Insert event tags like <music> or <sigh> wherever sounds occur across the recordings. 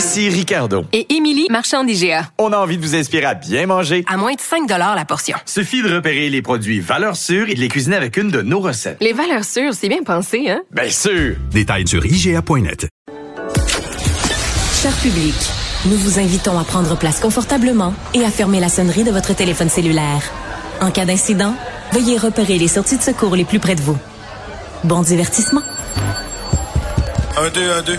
Ici Ricardo. Et Émilie, marchand d'IGA. On a envie de vous inspirer à bien manger. À moins de 5 la portion. Suffit de repérer les produits valeurs sûres et de les cuisiner avec une de nos recettes. Les valeurs sûres, c'est bien pensé, hein? Bien sûr! Détails sur IGA.net. Cher public, nous vous invitons à prendre place confortablement et à fermer la sonnerie de votre téléphone cellulaire. En cas d'incident, veuillez repérer les sorties de secours les plus près de vous. Bon divertissement. Un, deux, un, deux.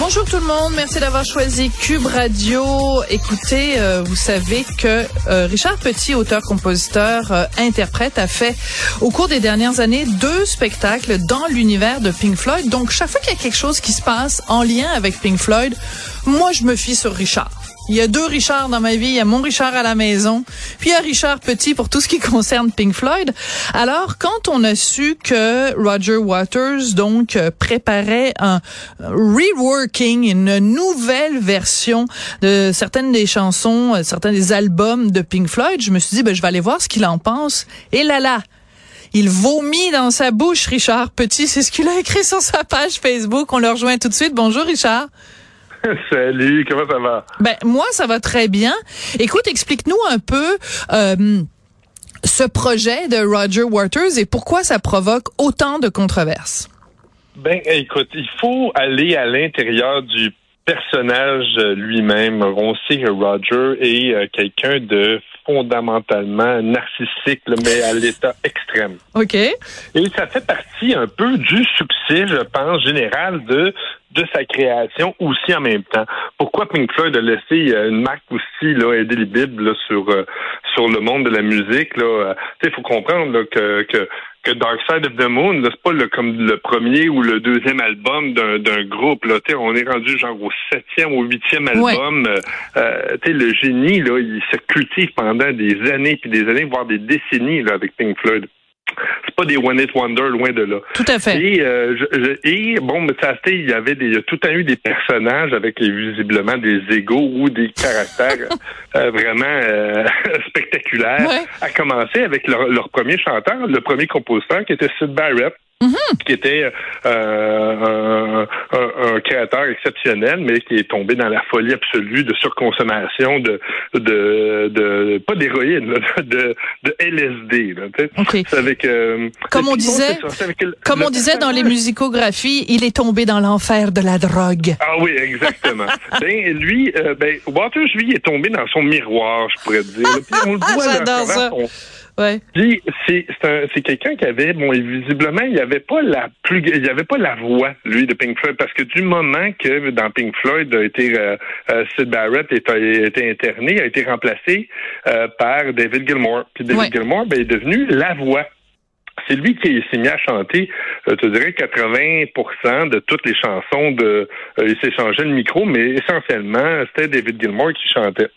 Bonjour tout le monde, merci d'avoir choisi Cube Radio. Écoutez, euh, vous savez que euh, Richard Petit, auteur-compositeur, euh, interprète, a fait au cours des dernières années deux spectacles dans l'univers de Pink Floyd. Donc chaque fois qu'il y a quelque chose qui se passe en lien avec Pink Floyd, moi je me fie sur Richard. Il y a deux Richards dans ma vie. Il y a mon Richard à la maison, puis il y a Richard Petit pour tout ce qui <laughs> concerne Pink Floyd. Alors, quand on a su que Roger Waters, donc, euh, préparait un reworking, une nouvelle version de certaines des chansons, euh, certains des albums de Pink Floyd, je me suis dit, ben, je vais aller voir ce qu'il en pense. Et là là, il vomit dans sa bouche, Richard Petit. C'est ce qu'il a écrit sur sa page Facebook. On le rejoint tout de suite. Bonjour, Richard. <laughs> Salut, comment ça va? Ben moi, ça va très bien. Écoute, explique-nous un peu euh, ce projet de Roger Waters et pourquoi ça provoque autant de controverses. Ben, écoute, il faut aller à l'intérieur du personnage lui-même. On sait que Roger est euh, quelqu'un de fondamentalement narcissique, mais à l'état extrême. OK. Et ça fait partie un peu du succès, je pense, général de de sa création aussi en même temps. Pourquoi Pink Floyd a laissé euh, une marque aussi là, indélébile là, sur euh, sur le monde de la musique là? Il faut comprendre que, que que Dark Side of the Moon, c'est pas le, comme le premier ou le deuxième album d'un groupe. Là, on est rendu genre au septième ou huitième album. Euh, euh le génie, là, il se cultive pendant des années puis des années, voire des décennies là, avec Pink Floyd c'est pas des one hit wonder loin de là. Tout à fait. Et, euh, et bon, mais ça il y avait des, il y a tout un eu des personnages avec visiblement des égaux ou des caractères <laughs> euh, vraiment euh, <laughs> spectaculaires. À commencer avec leur, leur, premier chanteur, le premier compositeur qui était Sid Barrett. Mm-hmm. qui était euh, un, un, créateur exceptionnel, mais qui est tombé dans la folie absolue de surconsommation de de, de pas d'héroïne, <laughs> de, de LSD. Là, avec, euh, comme on disait, comme on disait dans les musicographies, il est tombé dans l'enfer de la drogue. Ah oui, exactement. <laughs> ben lui, euh, ben Waters lui est tombé dans son miroir, je pourrais dire. <laughs> Puis on le voit J'adore ça. Ouais. Puis c'est c'est quelqu'un qui avait bon visiblement il avait pas la plus il y avait pas la voix lui de Pink Floyd parce que du moment que dans Pink Floyd a été euh, euh Sid Barrett a été interné a été remplacé euh, par David Gilmour puis David Gilmour ben, est devenu la voix c'est lui qui s'est mis à chanter, je te dirais 80 de toutes les chansons de. il s'est changé le micro, mais essentiellement, c'était David Gilmour qui chantait.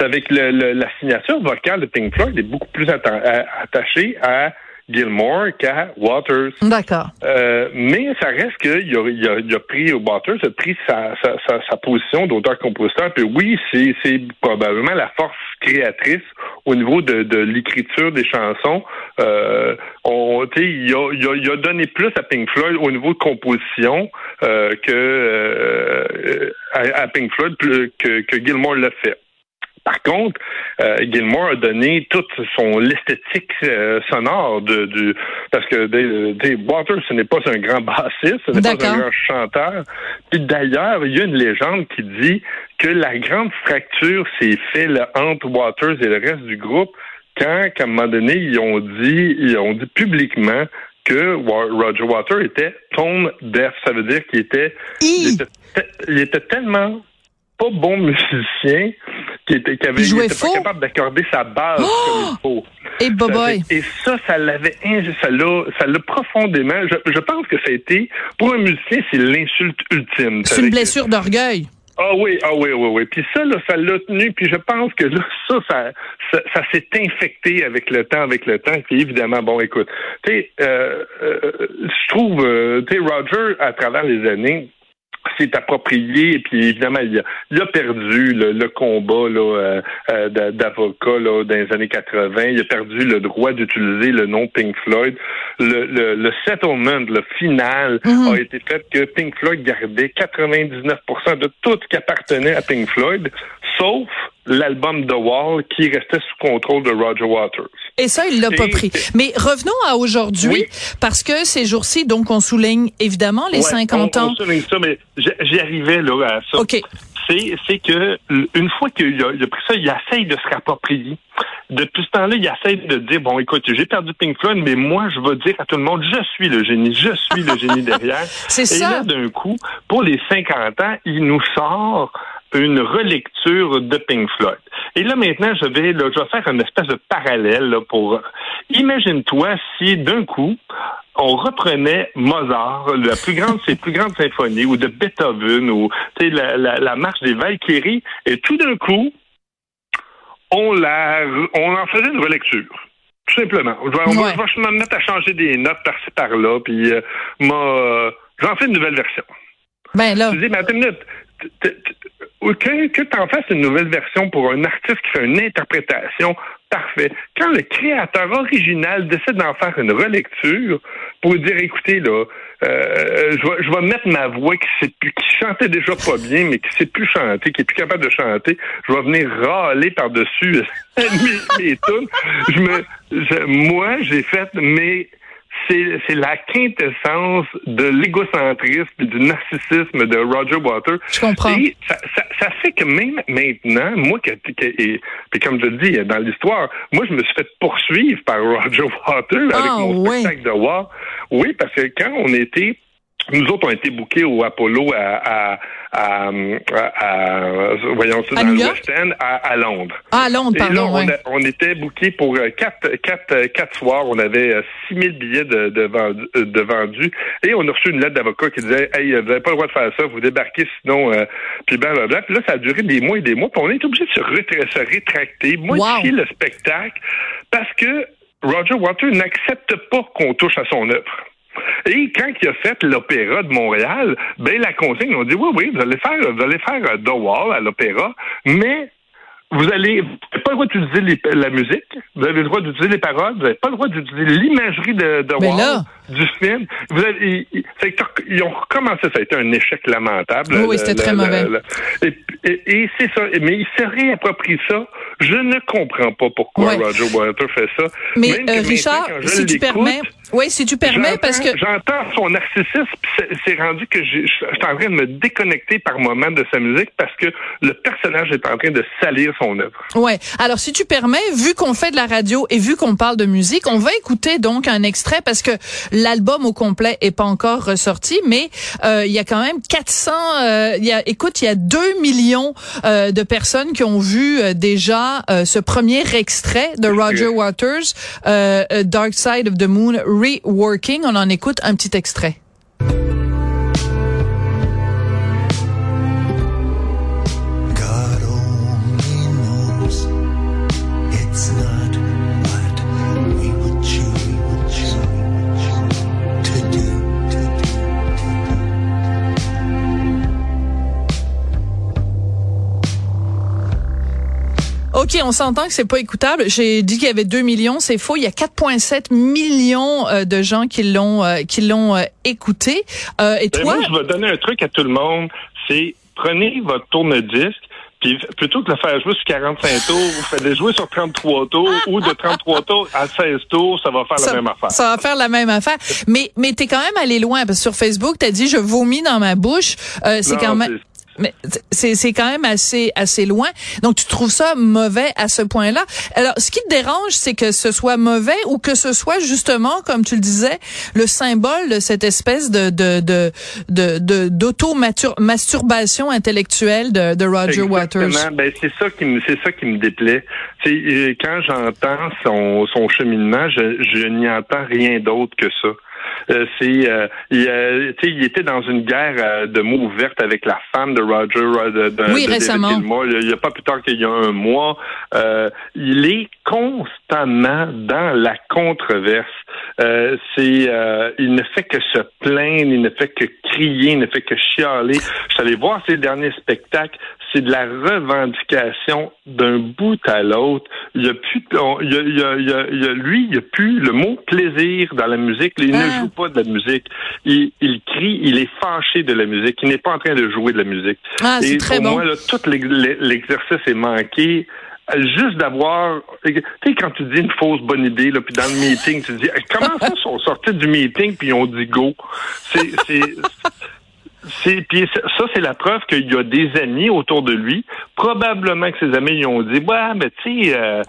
C'est avec le, la signature vocale de Pink Floyd est beaucoup plus attachée à Gilmore qu'à Waters. D'accord. Euh, mais ça reste qu'il a, il a, il a pris Waters, a pris sa, sa, sa, sa position d'auteur-compositeur. Puis oui, c'est, c'est probablement la force créatrice au niveau de, de l'écriture des chansons. Euh, on, il, a, il, a, il a donné plus à Pink Floyd au niveau de composition euh, que euh, à, à, Pink Floyd que, que Gilmore l'a fait. Par contre, euh, Gilmore a donné toute son l'esthétique euh, sonore de, du parce que des, Waters ce n'est pas un grand bassiste, ce n'est pas un grand chanteur. Puis d'ailleurs, il y a une légende qui dit que la grande fracture s'est faite entre Waters et le reste du groupe quand, qu'à un moment donné, ils ont dit, ils ont dit publiquement que Roger Water était tone deaf. Ça veut dire qu'il était, il était, il était tellement pas bon musicien qui était, qui avait, Il était pas capable d'accorder sa base Oh! comme il faut. Et ça, ça l'avait, ça l'a, ça l'a profondément. Je, je pense que ça a été, pour un musicien, c'est l'insulte ultime. C'est une blessure d'orgueil. Ah oui, ah oui, oui, oui. Puis ça, là, ça l'a tenu. Puis je pense que là, ça, ça, ça, ça s'est infecté avec le temps, avec le temps. Puis évidemment, bon, écoute, tu sais, euh, euh, je trouve, euh, tu sais, Roger, à travers les années, s'est approprié et puis évidemment il a, il a perdu le, le combat là, euh, euh, d'a- d'avocat là, dans les années 80 il a perdu le droit d'utiliser le nom Pink Floyd. Le, le, le settlement le final a été fait que Pink Floyd gardait 99% de tout ce qui appartenait à Pink Floyd sauf l'album The Wall qui restait sous contrôle de Roger Waters Et ça, il l'a pas Et- pris. Mais revenons à aujourd'hui, Oui. parce que ces jours-ci, donc, on souligne évidemment les Ouais, 50 on- ans. on souligne ça, mais j'- j'y arrivais là, à ça. OK. C'est, c'est que une fois qu'il a, il a pris ça, il essaye de se rapproprier. Depuis ce temps-là, il essaye de dire bon, écoute, j'ai perdu Pink Floyd, mais moi, je vais dire à tout le monde, je suis le génie, je suis le génie <laughs> derrière. C'est Et ça. là, d'un coup, pour les 50 ans, il nous sort une relecture de Pink Floyd. Et là, maintenant, je vais, là, je vais faire une espèce de parallèle là, pour. Imagine-toi si d'un coup, on reprenait Mozart, la plus grande, ses plus grandes symphonies, ou de Beethoven, ou tu sais, la, la, la marche des Valkyries, et tout d'un coup, on la, on en faisait une relecture. Tout simplement. Je vais, on va- Ouais. je vais me mettre à changer des notes par-ci par-là, puis euh, j'en fais une nouvelle version. Ben là, Tu dis, mais attends une minute. Que, que tu en fasses une nouvelle version pour un artiste qui fait une interprétation, parfait. Quand le créateur original décide d'en faire une relecture pour dire, écoutez, là, euh, je, vais, je vais mettre ma voix qui, sait plus, qui chantait déjà pas bien, mais qui sait plus chanter, qui est plus capable de chanter, je vais venir râler par-dessus <laughs> mes, mes tunes. Je me, je- moi, j'ai fait, mais c'est la quintessence de l'égocentrisme et du narcissisme de Roger Waters. Je comprends. Et ça, ça, ça fait que même maintenant, moi, que, que- et, puis comme je le dis dans l'histoire, moi, je me suis fait poursuivre par Roger Waters avec Ah, mon ouais. spectacle de War. Oui, parce que quand on était nous autres, on a été bookés au Apollo à, à, à, à- à- voyons ça, À dans le? West End, à, à Londres. ah, Londres, Et là, pardon, on, ouais. a- on était bookés pour euh, quatre, quatre, euh, quatre soirs. On avait euh, 6 000 billets de, de, vendu- euh, de vendus. Et on a reçu une lettre d'avocat qui disait Hey, vous n'avez pas le droit de faire ça, vous débarquez sinon. Euh, puis blablabla. Puis là, ça a duré des mois et des mois. Puis on est obligé de se, retra- se rétracter, modifier Wow. le spectacle, parce que Roger Waters n'accepte pas qu'on touche à son œuvre. Et quand il a fait l'opéra de Montréal, ben la consigne, on dit oui, oui, vous allez faire, vous allez faire euh, The Wall à l'opéra, mais vous allez vous n'avez pas le droit d'utiliser les- la musique, vous avez le droit d'utiliser les paroles, vous n'avez pas le droit d'utiliser l'imagerie de, de Mais Wall, là- du film. Vous avez, ils, ils- ils ont recommencé, ça a été un échec lamentable. Oui, c'était très mauvais. et et- et c'est ça, mais il s'est réapproprié ça. Je ne comprends pas pourquoi Ouais. Roger Waters fait ça. Mais Même euh, Richard, si tu permets, oui, si tu permets, parce que j'entends son narcissisme, c'est- rendu que je suis en train de me déconnecter par moment de sa musique parce que le personnage est en train de salir son œuvre. Ouais. Alors, si tu permets, vu qu'on fait de la radio et vu qu'on parle de musique, on va écouter donc un extrait parce que l'album au complet est pas encore ressorti, mais euh, il y a quand même 400. euh, il y a, écoute, il y a 2 millions euh, de personnes qui ont vu euh, déjà euh, ce premier extrait de Roger Waters, euh, Dark Side of the Moon Reworking. On en écoute un petit extrait. OK, on s'entend que c'est pas écoutable. J'ai dit qu'il y avait 2 millions, c'est faux. Il y a 4,7 millions euh, de gens qui l'ont euh, qui l'ont euh, écouté. Euh, et Ben, toi, moi, je vais donner un truc à tout le monde, c'est prenez votre tourne-disque, puis plutôt que de le faire jouer sur 45 tours, vous faites jouer sur 33 tours, ou de 33 tours à 16 tours, ça va faire ça, la même affaire. ça va faire la même affaire. Mais mais t'es quand même allé loin parce que sur Facebook, t'as dit je vomis dans ma bouche. Euh, c'est quand même Mais c'est c'est quand même assez assez loin. Donc tu trouves ça mauvais à ce point-là? Alors ce qui te dérange, c'est que ce soit mauvais ou que ce soit justement, comme tu le disais, le symbole de cette espèce de de de de de- d'auto masturbation intellectuelle de, de Roger Waters. Exactement. Ben, c'est ça qui me, c'est ça qui me déplaît. C'est euh, quand j'entends son, son cheminement, je, je n'y entends rien d'autre que ça. Euh, c'est, euh, il, euh, il était dans une guerre de mots ouverte avec la femme de Roger, de, de- Oui, de récemment. Il n'y a pas plus tard qu'il y a un mois. Il est constamment dans la controverse. C'est, il ne fait que se plaindre, il ne fait que crier, il ne fait que chialer. Je suis allé voir ses derniers spectacles. C'est de la revendication d'un bout à l'autre. Il y a plus, on- il y a, il y a- il y a- il y a- lui, il n'y a plus le mot plaisir dans la musique. Il Ah. ne joue pas de la musique. Il, il crie, il est fâché de la musique. Il n'est pas en train de jouer de la musique. Ah, Et très pour bon. moi, là, tout l'ex- l'exercice est manqué. Juste d'avoir, tu sais, quand tu dis une fausse bonne idée, là, puis dans le meeting, tu dis, comment <laughs> ça, ils sont sortis du meeting puis ils ont dit go? C'est, c'est, c'est, puis ça, c'est la preuve qu'il y a des amis autour de lui. Probablement que ses amis lui ont dit, ouais, mais tu sais, euh,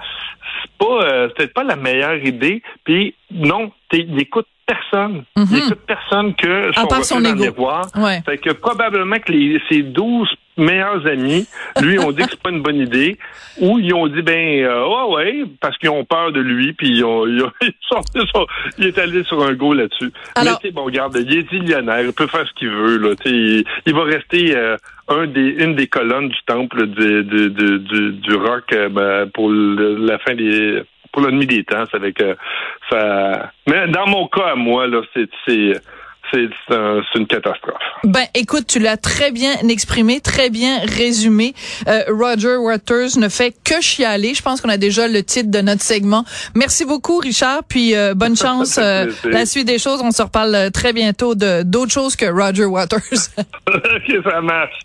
c'est pas, euh, c'est peut-être pas la meilleure idée. Puis non, il écoute personne. Il écoute personne que son Mhm. part son d'en ego. avoir. Ouais. Fait que probablement que les, ses 12 meilleurs amis, lui, ont dit que c'est pas une bonne idée, ou ils ont dit, ben, euh, ouais, ouais, parce qu'ils ont peur de lui, puis ils, ont, ils, ont- <laughs> ils sont, ils sont- il est allé sur un go là-dessus. Alors- Mais bon, regarde, il est millionnaire, il peut faire ce qu'il veut, là, tu sais, il, il va rester euh, un des, une des colonnes du temple du, du, du, du, du rock euh, ben, pour le- la fin des pour l'ennemi des temps, c'est avec euh, ça. Mais dans mon cas à moi, là, c'est c'est c'est c'est un- c'est une catastrophe. Ben, écoute, tu l'as très bien exprimé, très bien résumé. Euh, Roger Waters ne fait que chialer. Je pense qu'on a déjà le titre de notre segment. Merci beaucoup, Richard. Puis euh, bonne <laughs> chance. Euh, la suite des choses, on se reparle euh, très bientôt de d'autres choses que Roger Waters. <laughs> ok, ça marche.